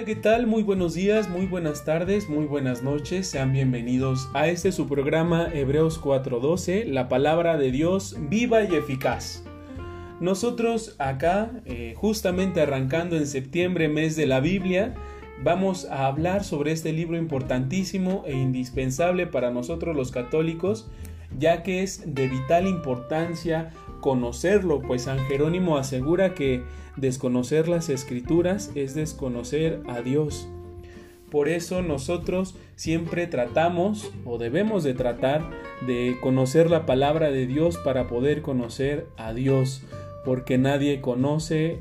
Hola, ¿qué tal? Muy buenos días, muy buenas tardes, muy buenas noches. Sean bienvenidos a este su programa Hebreos 4:12, la palabra de Dios viva y eficaz. Nosotros acá, eh, justamente arrancando en septiembre, mes de la Biblia, vamos a hablar sobre este libro importantísimo e indispensable para nosotros los católicos, ya que es de vital importancia conocerlo, pues San Jerónimo asegura que desconocer las escrituras es desconocer a Dios. Por eso nosotros siempre tratamos o debemos de tratar de conocer la palabra de Dios para poder conocer a Dios, porque nadie conoce,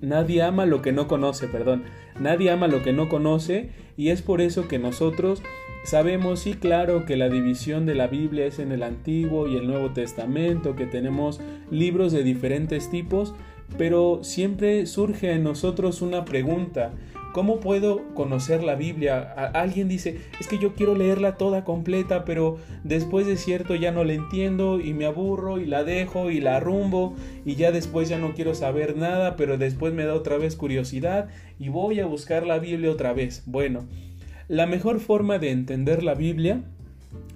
nadie ama lo que no conoce, perdón, nadie ama lo que no conoce y es por eso que nosotros Sabemos, sí, claro, que la división de la Biblia es en el Antiguo y el Nuevo Testamento, que tenemos libros de diferentes tipos, pero siempre surge en nosotros una pregunta. ¿Cómo puedo conocer la Biblia? alguien dice, es que yo quiero leerla toda completa, pero después de cierto ya no la entiendo y me aburro y la dejo y la arrumbo y ya después ya no quiero saber nada, pero después me da otra vez curiosidad y voy a buscar la Biblia otra vez. Bueno, la mejor forma de entender la Biblia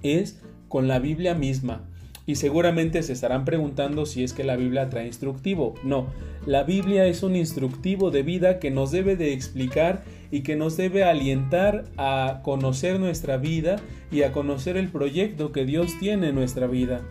es con la Biblia misma. Y seguramente se estarán preguntando si es que la Biblia trae instructivo. No, la Biblia es un instructivo de vida que nos debe de explicar y que nos debe alientar a conocer nuestra vida y a conocer el proyecto que Dios tiene en nuestra vida.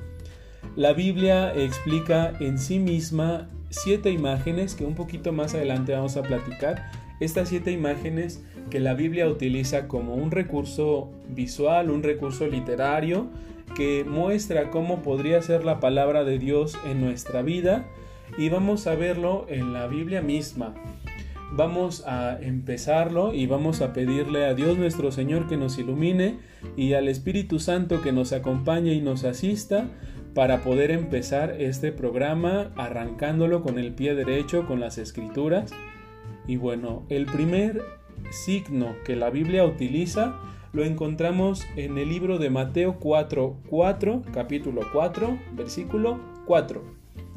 La Biblia explica en sí misma siete imágenes que un poquito más adelante vamos a platicar. Estas siete imágenes que la Biblia utiliza como un recurso visual, un recurso literario, que muestra cómo podría ser la palabra de Dios en nuestra vida y vamos a verlo en la Biblia misma. Vamos a empezarlo y vamos a pedirle a Dios nuestro Señor que nos ilumine y al Espíritu Santo que nos acompañe y nos asista para poder empezar este programa arrancándolo con el pie derecho, con las escrituras. Y bueno, el primer signo que la Biblia utiliza lo encontramos en el libro de Mateo 4, 4, capítulo 4, versículo 4.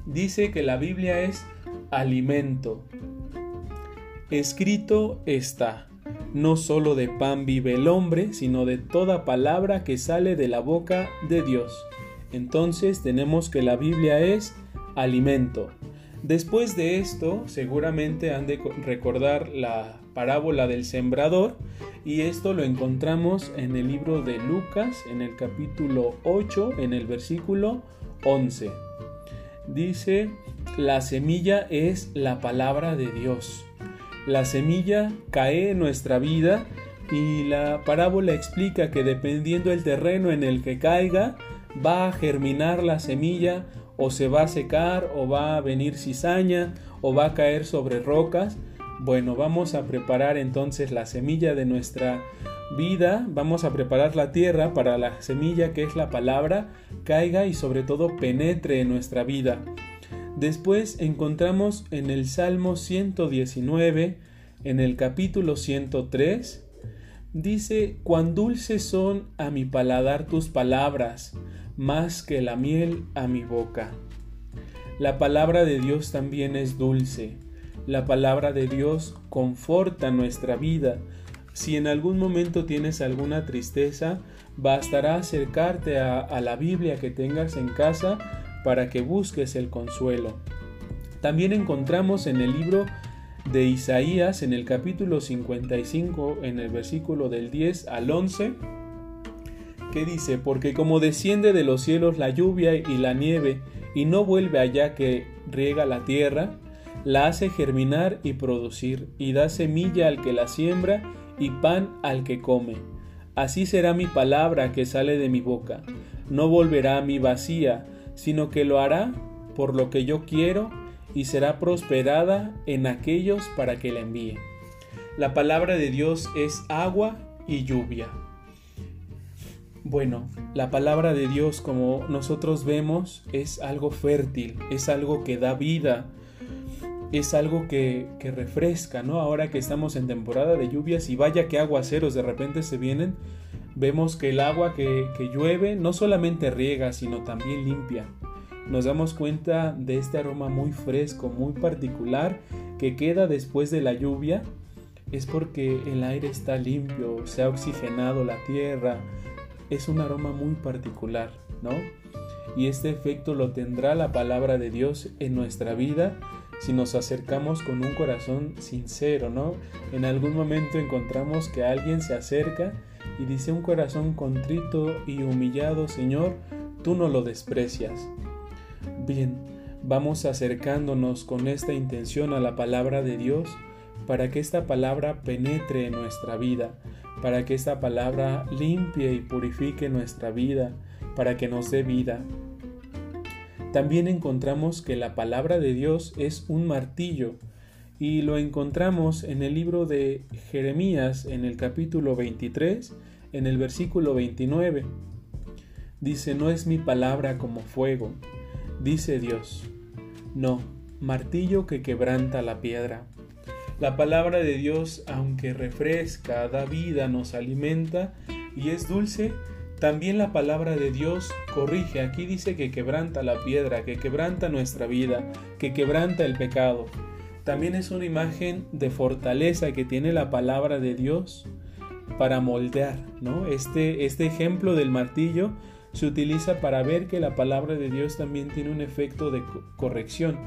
Dice que la Biblia es alimento. Escrito está, no solo de pan vive el hombre, sino de toda palabra que sale de la boca de Dios. Entonces tenemos que la Biblia es alimento. Después de esto, seguramente han de recordar la parábola del sembrador y esto lo encontramos en el libro de Lucas en el capítulo 8 en el versículo 11. Dice, la semilla es la palabra de Dios. La semilla cae en nuestra vida y la parábola explica que dependiendo del terreno en el que caiga, va a germinar la semilla o se va a secar o va a venir cizaña o va a caer sobre rocas bueno, vamos a preparar entonces la semilla de nuestra vida, vamos a preparar la tierra para la semilla que es la palabra caiga y sobre todo penetre en nuestra vida. Después encontramos en el Salmo 119, en el capítulo 103, dice, cuán dulces son a mi paladar tus palabras, más que la miel a mi boca. La palabra de Dios también es dulce. La palabra de Dios conforta nuestra vida. Si en algún momento tienes alguna tristeza, bastará acercarte a, la Biblia que tengas en casa para que busques el consuelo. También encontramos en el libro de Isaías, en el capítulo 55, en el versículo del 10 al 11, dice, porque como desciende de los cielos la lluvia y la nieve, y no vuelve allá que riega la tierra, la hace germinar y producir, y da semilla al que la siembra y pan al que come. Así será mi palabra que sale de mi boca. No volverá a mi vacía, sino que lo hará por lo que yo quiero y será prosperada en aquellos para que la envíe. La palabra de Dios es agua y lluvia. Bueno, la palabra de Dios, como nosotros vemos, es algo fértil, es algo que da vida, es algo que, refresca, ¿no? Ahora que estamos en temporada de lluvias y vaya que aguaceros de repente se vienen, vemos que el agua que, que llueve no solamente riega, sino también limpia. Nos damos cuenta de este aroma muy fresco, muy particular, que queda después de la lluvia es porque el aire está limpio, se ha oxigenado la tierra, es un aroma muy particular, ¿no? Y este efecto lo tendrá la palabra de Dios en nuestra vida si nos acercamos con un corazón sincero, ¿no? En algún momento encontramos que alguien se acerca y dice un corazón contrito y humillado, Señor, tú no lo desprecias. Bien, vamos acercándonos con esta intención a la palabra de Dios para que esta palabra penetre en nuestra vida, para que esta palabra limpie y purifique nuestra vida, para que nos dé vida. También encontramos que la palabra de Dios es un martillo y lo encontramos en el libro de Jeremías en el capítulo 23, en el versículo 29. Dice, no es mi palabra como fuego, dice Dios, no, martillo que quebranta la piedra. La palabra de Dios, aunque refresca, da vida, nos alimenta y es dulce, también la palabra de Dios corrige. Aquí dice que quebranta la piedra, que quebranta nuestra vida, que quebranta el pecado. También es una imagen de fortaleza que tiene la palabra de Dios para moldear, ¿no? Este, este ejemplo del martillo se utiliza para ver que la palabra de Dios también tiene un efecto de corrección,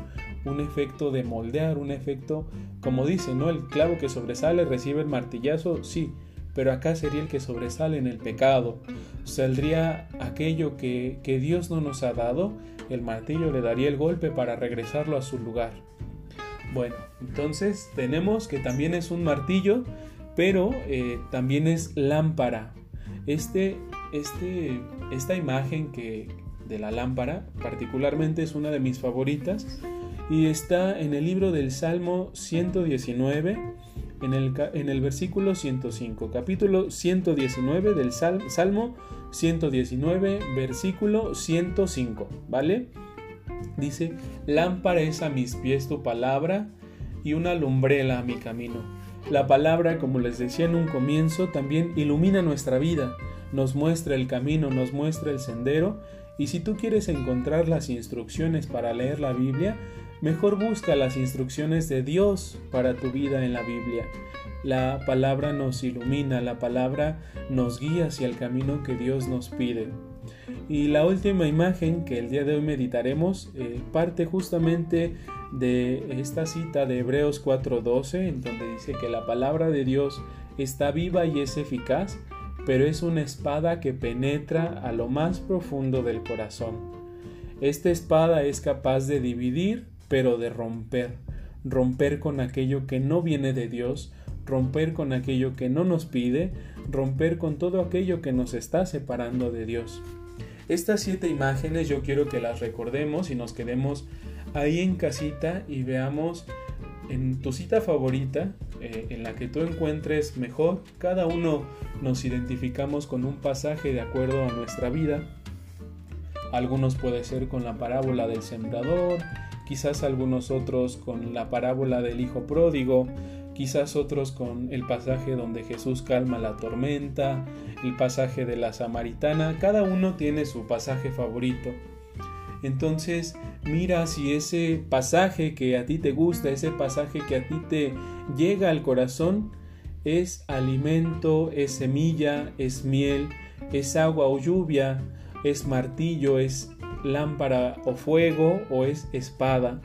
un efecto de moldear, un efecto, como dice, ¿no? El clavo que sobresale recibe el martillazo, sí, pero acá sería el que sobresale en el pecado. Saldría aquello que, que Dios no nos ha dado, el martillo le daría el golpe para regresarlo a su lugar. Bueno, entonces tenemos que también es un martillo, pero eh, también es lámpara. Este, este, esta imagen que de la lámpara particularmente es una de mis favoritas y está en el libro del Salmo 119, en el, en el versículo 105, capítulo 119 del Salmo 119, versículo 105, ¿vale? Dice, lámpara es a mis pies tu palabra y una lumbrela a mi camino. La palabra, como les decía en un comienzo, también ilumina nuestra vida, nos muestra el camino, nos muestra el sendero, y si tú quieres encontrar las instrucciones para leer la Biblia, Mejor busca las instrucciones de Dios para tu vida en la Biblia. La palabra nos ilumina, la palabra nos guía hacia el camino que Dios nos pide. Y la última imagen que el día de hoy meditaremos eh, parte justamente de esta cita de Hebreos 4:12, en donde dice que la palabra de Dios está viva y es eficaz, pero es una espada que penetra a lo más profundo del corazón. Esta espada es capaz de dividir pero de romper, romper con aquello que no viene de Dios, romper con aquello que no nos pide, romper con todo aquello que nos está separando de Dios. Estas siete imágenes yo quiero que las recordemos y nos quedemos ahí en casita y veamos en tu cita favorita, eh, en la que tú encuentres mejor, cada uno nos identificamos con un pasaje de acuerdo a nuestra vida. Algunos puede ser con la parábola del sembrador, quizás algunos otros con la parábola del Hijo Pródigo, quizás otros con el pasaje donde Jesús calma la tormenta, el pasaje de la samaritana, cada uno tiene su pasaje favorito. Entonces, mira si ese pasaje que a ti te gusta, ese pasaje que a ti te llega al corazón, es alimento, es semilla, es miel, es agua o lluvia, es martillo, es lámpara o fuego o es espada.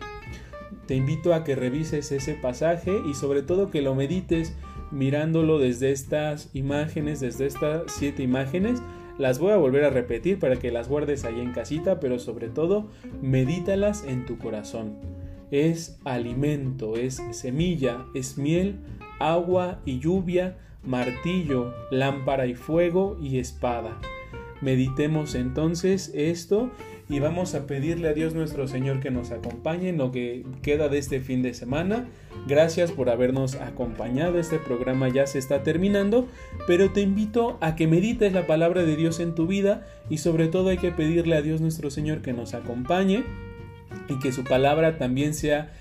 Te invito a que revises ese pasaje y sobre todo que lo medites mirándolo desde estas imágenes, desde estas siete imágenes. Las voy a volver a repetir para que las guardes ahí en casita, pero sobre todo medítalas en tu corazón. Es alimento, es semilla, es miel, agua y lluvia, martillo, lámpara y fuego y espada. Meditemos entonces esto y vamos a pedirle a Dios nuestro Señor que nos acompañe en lo que queda de este fin de semana. Gracias por habernos acompañado. Este programa ya se está terminando, pero te invito a que medites la palabra de Dios en tu vida y sobre todo hay que pedirle a Dios nuestro Señor que nos acompañe y que su palabra también sea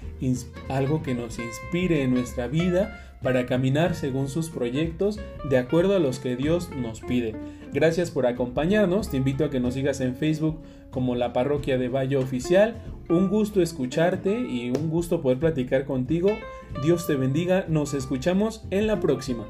algo que nos inspire en nuestra vida para caminar según sus proyectos de acuerdo a los que Dios nos pide. Gracias por acompañarnos, te invito a que nos sigas en Facebook como la parroquia de Valle Oficial. Un gusto escucharte y un gusto poder platicar contigo Dios te bendiga, nos escuchamos en la próxima.